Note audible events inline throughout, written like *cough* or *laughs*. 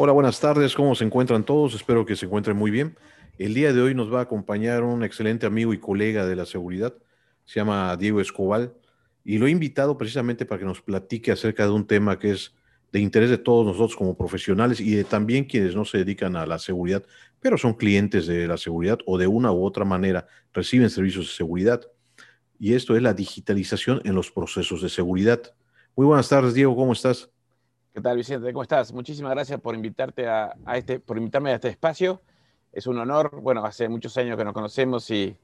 Hola, buenas tardes. ¿Cómo se encuentran todos? Espero que se encuentren muy bien. El día de hoy nos va a acompañar un excelente amigo y colega de la seguridad. Se llama Diego Escobal y lo he invitado precisamente para que nos platique acerca de un tema que es de interés de todos nosotros como profesionales y de también quienes no se dedican a la seguridad, pero son clientes de la seguridad o de una u otra manera reciben servicios de seguridad. Y esto es la digitalización en los procesos de seguridad. Muy buenas tardes, Diego, ¿cómo estás? ¿Qué tal, Vicente? ¿Cómo estás? Muchísimas gracias por invitarte a, este, por invitarme a este espacio es un honor. Bueno, hace muchos años que nos conocemos y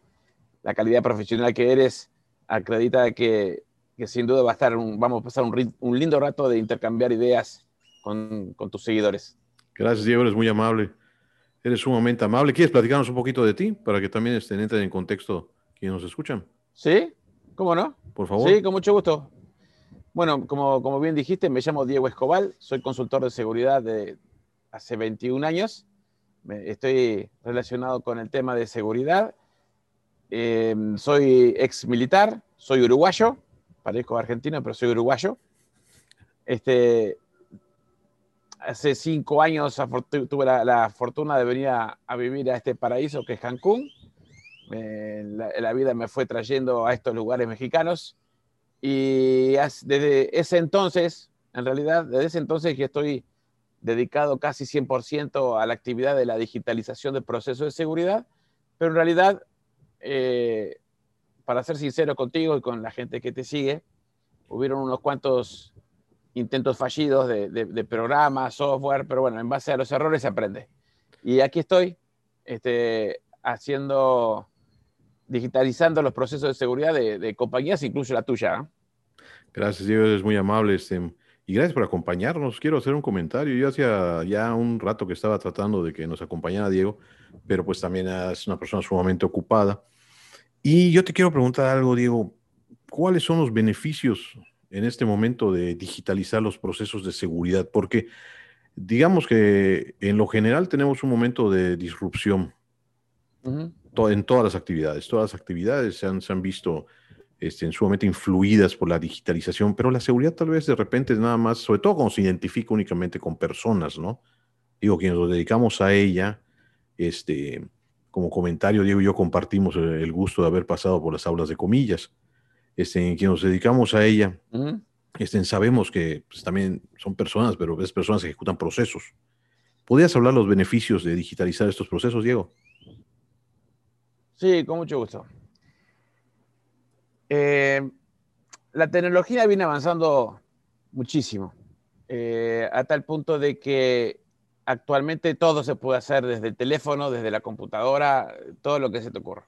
la calidad profesional que eres acredita que, que sin duda va a estar vamos a pasar un, un, lindo rato de intercambiar ideas con, con, tus seguidores. Gracias, Diego, eres muy amable. Eres sumamente amable. ¿Quieres platicarnos un poquito de ti para que también estén, entren en contexto quienes nos escuchan? Sí, ¿cómo no? Por favor. Sí, con mucho gusto. Bueno, como, como bien dijiste, me llamo Diego Escobal, soy consultor de seguridad de hace 21 años estoy relacionado con el tema de seguridad. Em, soy ex militar, soy uruguayo, parezco argentino, pero soy uruguayo. Este, hace cinco años tuve la, fortuna de venir a, vivir a este paraíso que es Cancún. la, vida me fue trayendo a estos lugares mexicanos y desde ese entonces, en realidad, desde ese entonces que estoy dedicado casi 100% a la actividad de la digitalización del proceso de seguridad, pero en realidad, eh, para ser sincero contigo y con la gente que te sigue, hubieron unos cuantos intentos fallidos de, de, programas, software, pero bueno, en base a los errores se aprende. Y aquí estoy este, haciendo, digitalizando los procesos de seguridad de, compañías, incluso la tuya. ¿eh? Gracias, Diego, es muy amable. Este, y gracias por acompañarnos. Quiero hacer un comentario. Yo hacía ya un rato que estaba tratando de que nos acompañara Diego, pero pues también es una persona sumamente ocupada. Y yo te quiero preguntar algo, Diego. ¿Cuáles son los beneficios en este momento de digitalizar los procesos de seguridad? Porque digamos que en lo general tenemos un momento de disrupción en todas las actividades. Todas las actividades se han, se han visto este, sumamente influidas por la digitalización, pero la seguridad tal vez de repente es nada más, sobre todo cuando se identifica únicamente con personas, ¿no? Digo, quienes nos dedicamos a ella, este, como comentario, Diego y yo compartimos el gusto de haber pasado por las aulas de comillas. Este, en quienes nos dedicamos a ella, este, sabemos que pues, también son personas, pero es personas que ejecutan procesos. ¿Podrías hablar los beneficios de digitalizar estos procesos, Diego? Sí, con mucho gusto. Eh, la tecnología viene avanzando muchísimo, eh, a tal punto de que actualmente todo se puede hacer desde el teléfono, desde la computadora, todo lo que se te ocurra.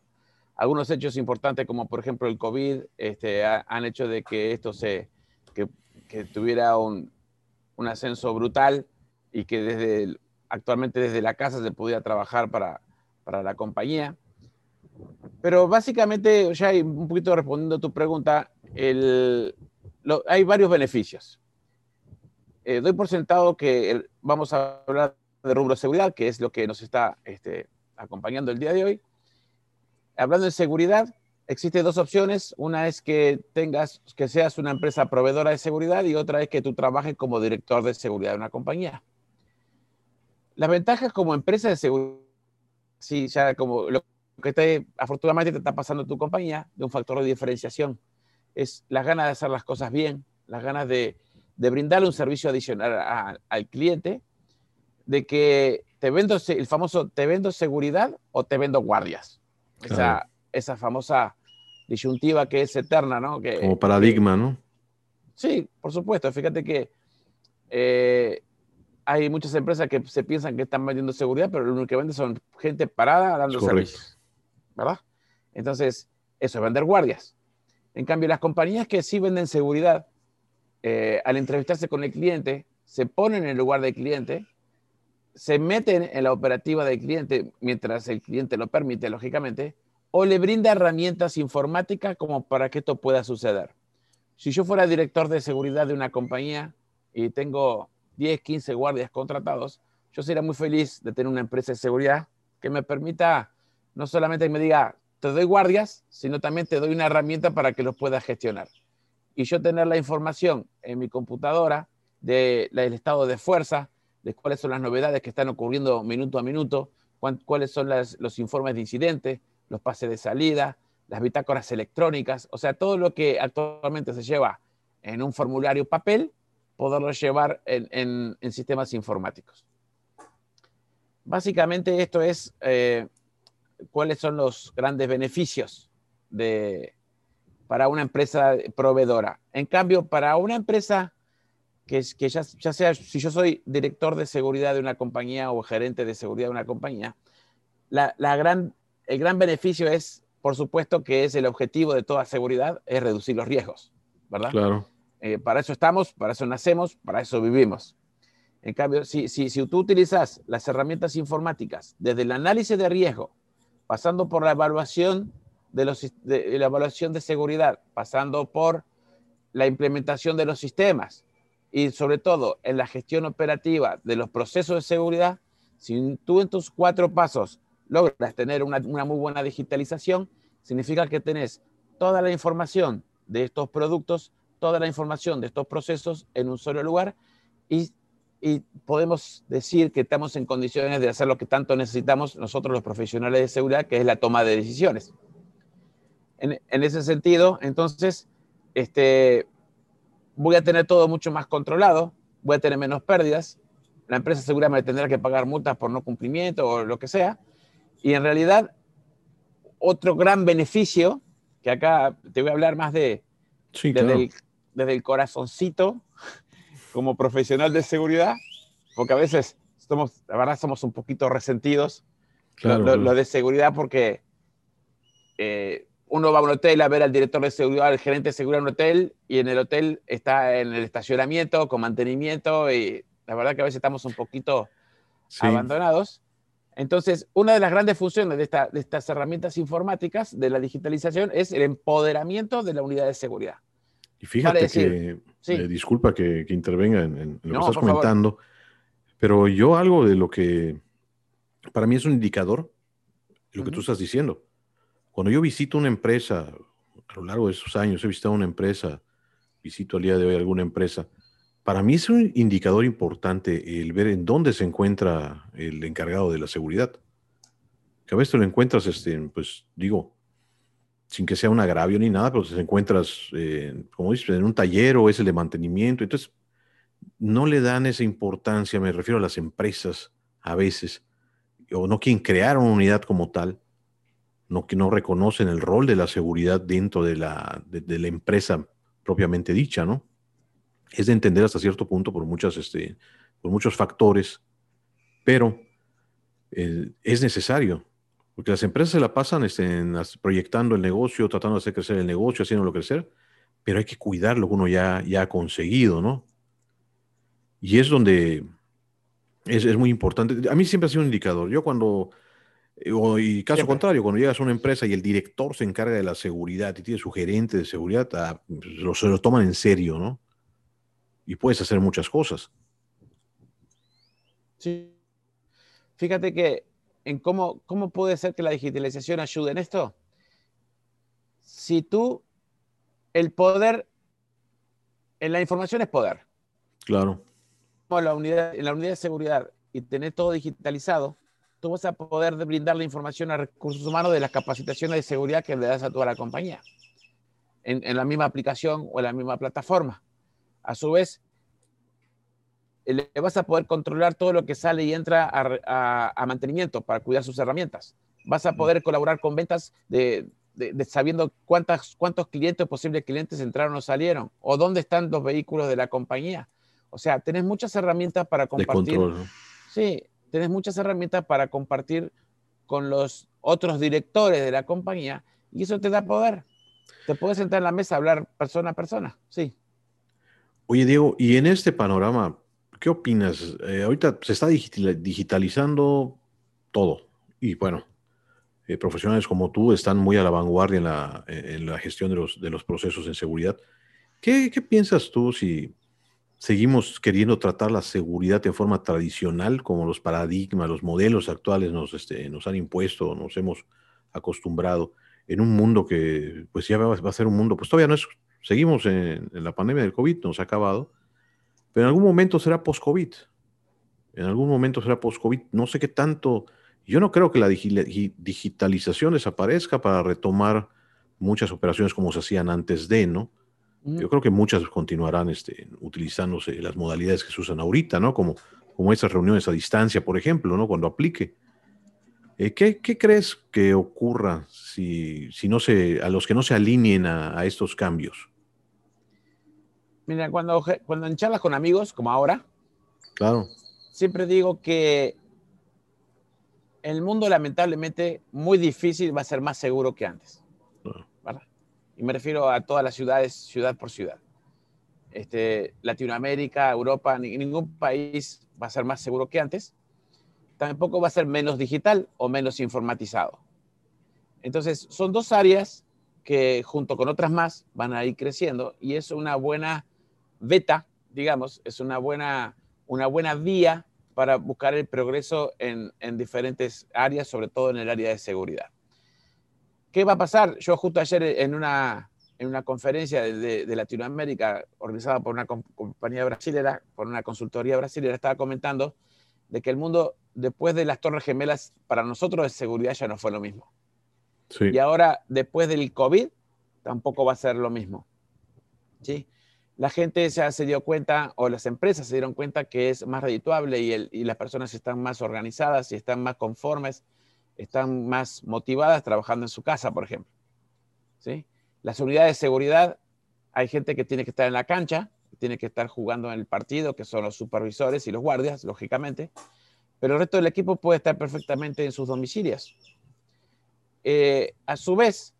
Algunos hechos importantes, como por ejemplo el COVID, este, han hecho de que esto se, que, tuviera un, un, ascenso brutal y que desde actualmente desde la casa se pudiera trabajar para, para la compañía. Pero básicamente, ya un poquito respondiendo a tu pregunta, hay varios beneficios. Eh, doy por sentado que vamos a hablar de rubro de seguridad, que es lo que nos está este, acompañando el día de hoy. Hablando de seguridad, existen dos opciones. Una es que tengas, que seas una empresa proveedora de seguridad y otra es que tú trabajes como director de seguridad de una compañía. Las ventajas como empresa de seguridad, sí, ya como lo que te, afortunadamente te está pasando tu compañía, de un factor de diferenciación, es las ganas de hacer las cosas bien, las ganas de, de brindarle un servicio adicional al cliente, de que te vendo, el famoso, te vendo seguridad o te vendo guardias. Esa, esa famosa disyuntiva que es eterna, ¿no? Que, Como paradigma, ¿no? Sí, por supuesto. Fíjate que eh, hay muchas empresas que se piensan que están vendiendo seguridad, pero lo único que venden son gente parada dando servicios. ¿Verdad? Entonces, eso es vender guardias. En cambio, las compañías que sí venden seguridad, eh, al entrevistarse con el cliente, se ponen en el lugar del cliente, se meten en la operativa del cliente mientras el cliente lo permite, lógicamente, o le brinda herramientas informáticas como para que esto pueda suceder. Si yo fuera director de seguridad de una compañía y tengo 10, 15 guardias contratados, yo sería muy feliz de tener una empresa de seguridad que me permita no solamente me diga, te doy guardias, sino también te doy una herramienta para que los puedas gestionar. Y yo tener la información en mi computadora del estado de fuerza, de cuáles son las novedades que están ocurriendo minuto a minuto, cuáles son los informes de incidentes, los pases de salida, las bitácoras electrónicas, o sea, todo lo que actualmente se lleva en un formulario papel, poderlo llevar en, sistemas informáticos. Básicamente esto es eh, cuáles son los grandes beneficios de, para una empresa proveedora. En cambio, para una empresa que, que ya, ya, sea, si yo soy director de seguridad de una compañía o gerente de seguridad de una compañía, la, gran, el gran beneficio es, por supuesto, que es el objetivo de toda seguridad, es reducir los riesgos, ¿verdad? Claro. Eh, para eso estamos, para eso nacemos, para eso vivimos. En cambio, si, si, si tú utilizas las herramientas informáticas desde el análisis de riesgo, pasando por la evaluación de, la evaluación de seguridad, pasando por la implementación de los sistemas y sobre todo en la gestión operativa de los procesos de seguridad, si tú en tus cuatro pasos logras tener una, una muy buena digitalización, significa que tenés toda la información de estos productos, toda la información de estos procesos en un solo lugar y, y, podemos decir que estamos en condiciones de hacer lo que tanto necesitamos nosotros los profesionales de seguridad, que es la toma de decisiones. En, en ese sentido, entonces, este, voy a tener todo mucho más controlado, voy a tener menos pérdidas, la empresa seguramente tendrá que pagar multas por no cumplimiento o lo que sea, y en realidad, otro gran beneficio, que acá te voy a hablar más de desde, el, corazoncito, como profesional de seguridad, porque a veces somos, la verdad, somos un poquito resentidos, lo, de seguridad, porque eh, uno va a un hotel a ver al director de seguridad, al gerente de seguridad en un hotel, y en el hotel está en el estacionamiento con mantenimiento, y la verdad que a veces estamos un poquito abandonados. Entonces, una de las grandes funciones de, estas herramientas informáticas, de la digitalización, es el empoderamiento de la unidad de seguridad. Y fíjate que, eh, disculpa que, intervenga en, lo que estás comentando, pero yo algo de lo que para mí es un indicador, lo que tú estás diciendo. Cuando yo visito una empresa, a lo largo de esos años he visitado una empresa, visito al día de hoy alguna empresa, para mí es un indicador importante el ver en dónde se encuentra el encargado de la seguridad. Que a veces te lo encuentras, este, pues digo, sin que sea un agravio ni nada, pero te encuentras, eh, como dices, en un taller o es el de mantenimiento. Entonces, no le dan esa importancia, me refiero a las empresas a veces, o no quieren crear una unidad como tal, no, que no reconocen el rol de la seguridad dentro de la, de la empresa propiamente dicha, ¿no? es de entender hasta cierto punto por, muchas, este, por muchos factores, pero eh, es necesario, porque las empresas se la pasan este, proyectando el negocio, tratando de hacer crecer el negocio, haciéndolo crecer, pero hay que cuidar lo que uno ya, ya ha conseguido, ¿no? Y es donde es, es, muy importante. A mí siempre ha sido un indicador. Yo cuando, eh, y caso contrario, cuando llegas a una empresa y el director se encarga de la seguridad y tiene su gerente de seguridad, ah, lo, se lo toman en serio, ¿no? y puedes hacer muchas cosas. Sí. Fíjate que en cómo, cómo puede ser que la digitalización ayude en esto. Si tú, el poder, en la información es poder. Claro. La unidad, en la unidad de seguridad y tener todo digitalizado, tú vas a poder brindar la información a recursos humanos de las capacitaciones de seguridad que le das a toda la compañía, en, en la misma aplicación o en la misma plataforma. A su vez, le vas a poder controlar todo lo que sale y entra a, mantenimiento para cuidar sus herramientas. Vas a poder colaborar con ventas de, sabiendo cuántas, cuántos clientes, posibles clientes entraron o salieron, o dónde están los vehículos de la compañía. O sea, tenés muchas herramientas para compartir. Sí, tenés muchas herramientas para compartir con los otros directores de la compañía y eso te da poder. Te puedes sentar en la mesa a hablar persona a persona, sí. Oye, Diego, y en este panorama, ¿qué opinas? Eh, ahorita se está digitalizando todo. Y bueno, eh, profesionales como tú están muy a la vanguardia en la, en la gestión de los, de los, procesos en seguridad. ¿Qué, ¿Qué, piensas tú si seguimos queriendo tratar la seguridad de forma tradicional, como los paradigmas, los modelos actuales nos, este, nos han impuesto, nos hemos acostumbrado, en un mundo que pues ya va, a ser un mundo, pues todavía no es Seguimos en, la pandemia del COVID, nos ha acabado, pero en algún momento será post-COVID. En algún momento será post-COVID. No sé qué tanto. Yo no creo que la digitalización desaparezca para retomar muchas operaciones como se hacían antes de, ¿no? Yo creo que muchas continuarán este, utilizándose las modalidades que se usan ahorita, ¿no? Como, como esas reuniones a distancia, por ejemplo, ¿no? Cuando aplique. Eh, ¿qué, crees que ocurra si, si, no se, a los que no se alineen a, estos cambios? Mira, cuando, cuando en charlas con amigos, como ahora, claro. siempre digo que el mundo lamentablemente muy difícil va a ser más seguro que antes. Y me refiero a todas las ciudades, ciudad por ciudad. Este, Latinoamérica, Europa, ningún país va a ser más seguro que antes. Tampoco va a ser menos digital o menos informatizado. Entonces, son dos áreas que junto con otras más van a ir creciendo y es una buena beta, digamos, es una buena, una buena vía para buscar el progreso en, en diferentes áreas, sobre todo en el área de seguridad. ¿Qué va a pasar? Yo justo ayer en una, en una conferencia de, Latinoamérica organizada por una compañía brasilera, por una consultoría brasilera, estaba comentando de que el mundo después de las Torres Gemelas, para nosotros de seguridad ya no fue lo mismo. Y ahora, después del COVID, tampoco va a ser lo mismo. ¿Sí? La gente ya se dio cuenta, o las empresas se dieron cuenta que es más redituable y, las personas están más organizadas y están más conformes están más motivadas trabajando en su casa, por ejemplo. ¿Sí? Las unidades de seguridad, hay gente que tiene que estar en la cancha, tiene que estar jugando en el partido, que son los supervisores y los guardias, lógicamente, pero el resto del equipo puede estar perfectamente en sus domicilios. Eh, a su vez,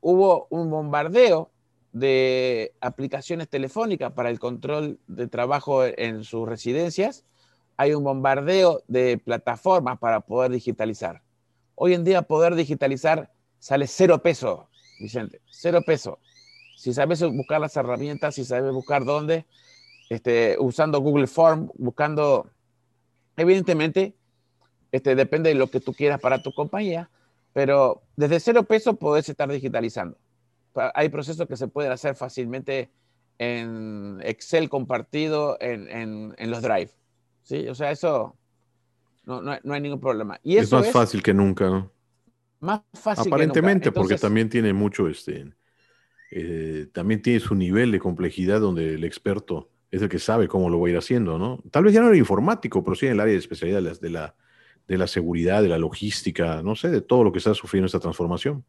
hubo un bombardeo de aplicaciones telefónicas para el control de trabajo en sus residencias hay un bombardeo de plataformas para poder digitalizar. Hoy en día poder digitalizar sale cero peso, Vicente, cero peso. Si sabes buscar las herramientas, si sabes buscar dónde, este, usando Google Form, buscando, evidentemente, este, depende de lo que tú quieras para tu compañía, pero desde cero peso podés estar digitalizando. Hay procesos que se pueden hacer fácilmente en Excel compartido en, en los Drive. Sí, o sea, eso no, hay ningún problema. Y es más fácil que nunca, ¿no? Más fácil Aparentemente, que nunca. porque también tiene mucho, este, eh, también tiene su nivel de complejidad donde el experto es el que sabe cómo lo va a ir haciendo, ¿no? Tal vez ya no era informático, pero sí en el área de especialidad de la, de la seguridad, de la logística, no sé, de todo lo que está sufriendo esta transformación.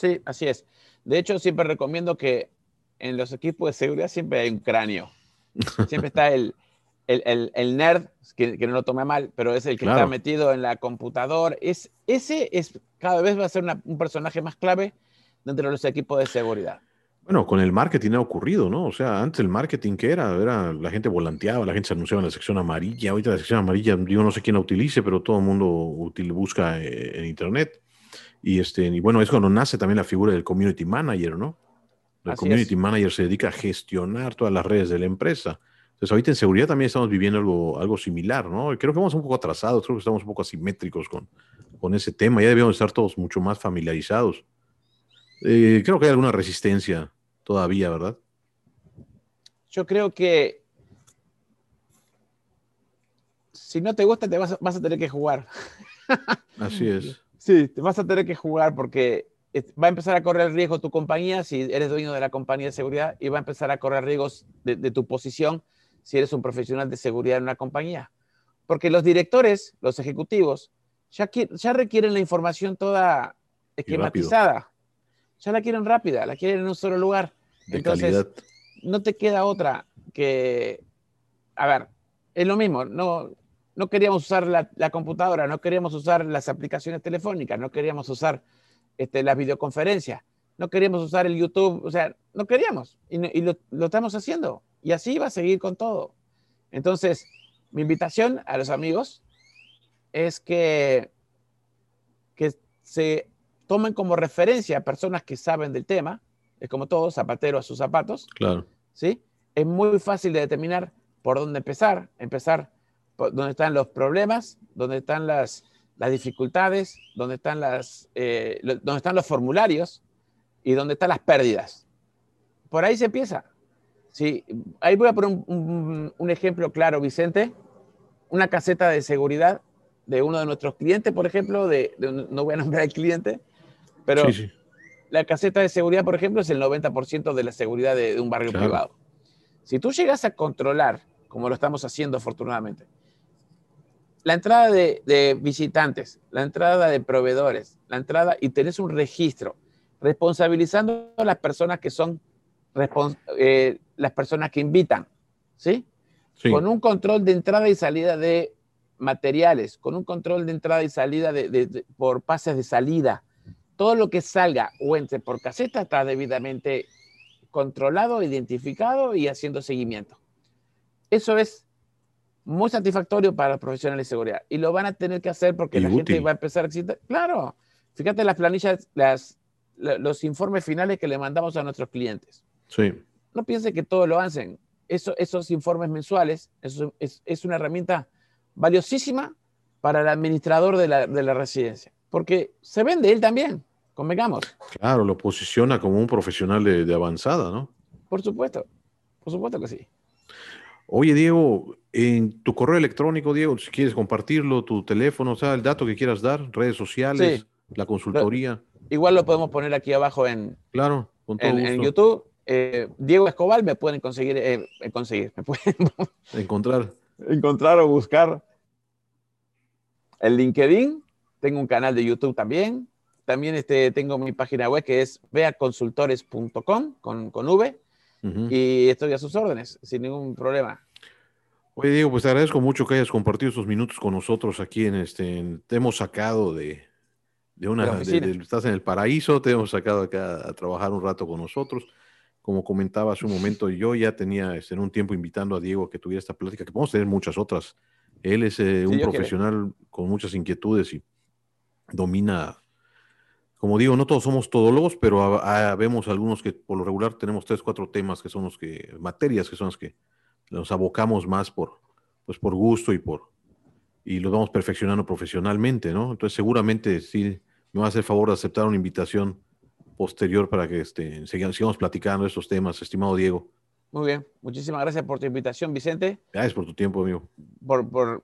Sí, así es. De hecho, siempre recomiendo que en los equipos de seguridad siempre hay un cráneo. Siempre está el, el, nerd, que, no lo tome mal, pero es el que está metido en la computadora. Es, ese es, cada vez va a ser un personaje más clave dentro de los equipos de seguridad. Bueno, con el marketing ha ocurrido, ¿no? O sea, antes el marketing que era, era la gente volanteaba, la gente se anunciaba en la sección amarilla. Ahorita la sección amarilla, yo no sé quién la utilice, pero todo el mundo busca eh, en internet. Y este, y bueno, es cuando nace también la figura del community manager, ¿no? El community manager se dedica a gestionar todas las redes de la empresa. Entonces, ahorita en seguridad también estamos viviendo algo, algo similar, ¿no? Creo que vamos un poco atrasados, creo que estamos un poco asimétricos con, con ese tema. Ya debíamos estar todos mucho más familiarizados. Eh, creo que hay alguna resistencia todavía, ¿verdad? Yo creo que si no te gusta, te vas, vas a tener que jugar. Así es. Sí, te vas a tener que jugar porque va a empezar a correr riesgo tu compañía si eres dueño de la compañía de seguridad y va a empezar a correr riesgos de, de tu posición si eres un profesional de seguridad en una compañía. Porque los directores, los ejecutivos, ya, ya requieren la información toda esquematizada. Ya la quieren rápida, la quieren en un solo lugar. Entonces, no te queda otra que, a ver, es lo mismo, no, no queríamos usar la, computadora, no queríamos usar las aplicaciones telefónicas, no queríamos usar este, las videoconferencias, no queríamos usar el YouTube, o sea, no queríamos y, lo, lo, estamos haciendo. Y así va a seguir con todo. Entonces, mi invitación a los amigos es que, que se tomen como referencia a personas que saben del tema, es como todo, zapatero a sus zapatos. Claro. ¿sí? Es muy fácil de determinar por dónde empezar, empezar por dónde están los problemas, dónde están las, las dificultades, dónde están, las, eh, dónde están los formularios y dónde están las pérdidas. Por ahí se empieza. Sí, ahí voy a poner un, ejemplo claro, Vicente. una caseta de seguridad de uno de nuestros clientes, por ejemplo, de, no voy a nombrar al cliente, pero la caseta de seguridad, por ejemplo, es el 90% de la seguridad de, un barrio privado. Si tú llegas a controlar, como lo estamos haciendo afortunadamente, la entrada de, visitantes, la entrada de proveedores, la entrada y tenés un registro responsabilizando a las personas que son eh, las personas que invitan, ¿sí? Con un control de entrada y salida de materiales, con un control de entrada y salida de, por pases de salida. Todo lo que salga o entre por caseta está debidamente controlado, identificado y haciendo seguimiento. Eso es muy satisfactorio para los profesionales de seguridad y lo van a tener que hacer porque la gente va a empezar a existir. Claro, fíjate las planillas, las, los informes finales que le mandamos a nuestros clientes. Sí. No piense que todo lo hacen. Eso, esos informes mensuales eso es, es, una herramienta valiosísima para el administrador de la, de la residencia, porque se vende él también, convengamos. Claro, lo posiciona como un profesional de, de avanzada, ¿no? Por supuesto, por supuesto que sí. Oye, Diego, en tu correo electrónico, Diego, si quieres compartirlo, tu teléfono, o sea, el dato que quieras dar, redes sociales, la consultoría. Igual lo podemos poner aquí abajo en, claro, en, YouTube. Eh, Diego Escobar me pueden conseguir, eh, conseguir, me pueden *laughs* encontrar. encontrar o buscar. El LinkedIn, tengo un canal de YouTube también. También este, tengo mi página web que es veaconsultores.com con, con V y estoy a sus órdenes, sin ningún problema. Oye, Diego, pues te agradezco mucho que hayas compartido estos minutos con nosotros aquí en este. te hemos sacado de, de una. estás en el paraíso, te hemos sacado acá a trabajar un rato con nosotros. Como comentaba hace un momento, yo ya tenía este, en un tiempo invitando a Diego a que tuviera esta plática, que podemos tener muchas otras. Él es eh, un profesional con muchas inquietudes y domina como digo, no todos somos todólogos, pero vemos algunos que por lo regular tenemos tres, cuatro temas que son los que, materias que son las que nos abocamos más por, pues por gusto y por, y los vamos perfeccionando profesionalmente, ¿no? Entonces seguramente sí me va a hacer favor de aceptar una invitación posterior para que este, sigamos platicando estos temas, estimado Diego. Muy bien, muchísimas gracias por tu invitación, Vicente. Gracias por tu tiempo, amigo. Por, por,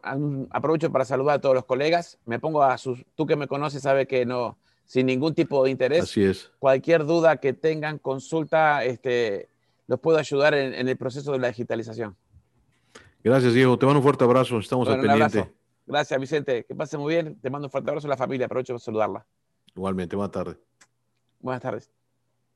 aprovecho para saludar a todos los colegas. Me pongo a sus, tú que me conoces, sabe que no, sin ningún tipo de interés. Así es. Cualquier duda que tengan, consulta, este, los puedo ayudar en, el proceso de la digitalización. Gracias, Diego. Te mando un fuerte abrazo. Estamos al pendiente. Gracias, Vicente. Que pase muy bien. Te mando un fuerte abrazo a la familia. Aprovecho para saludarla. Igualmente. Buenas tardes. Buenas tardes.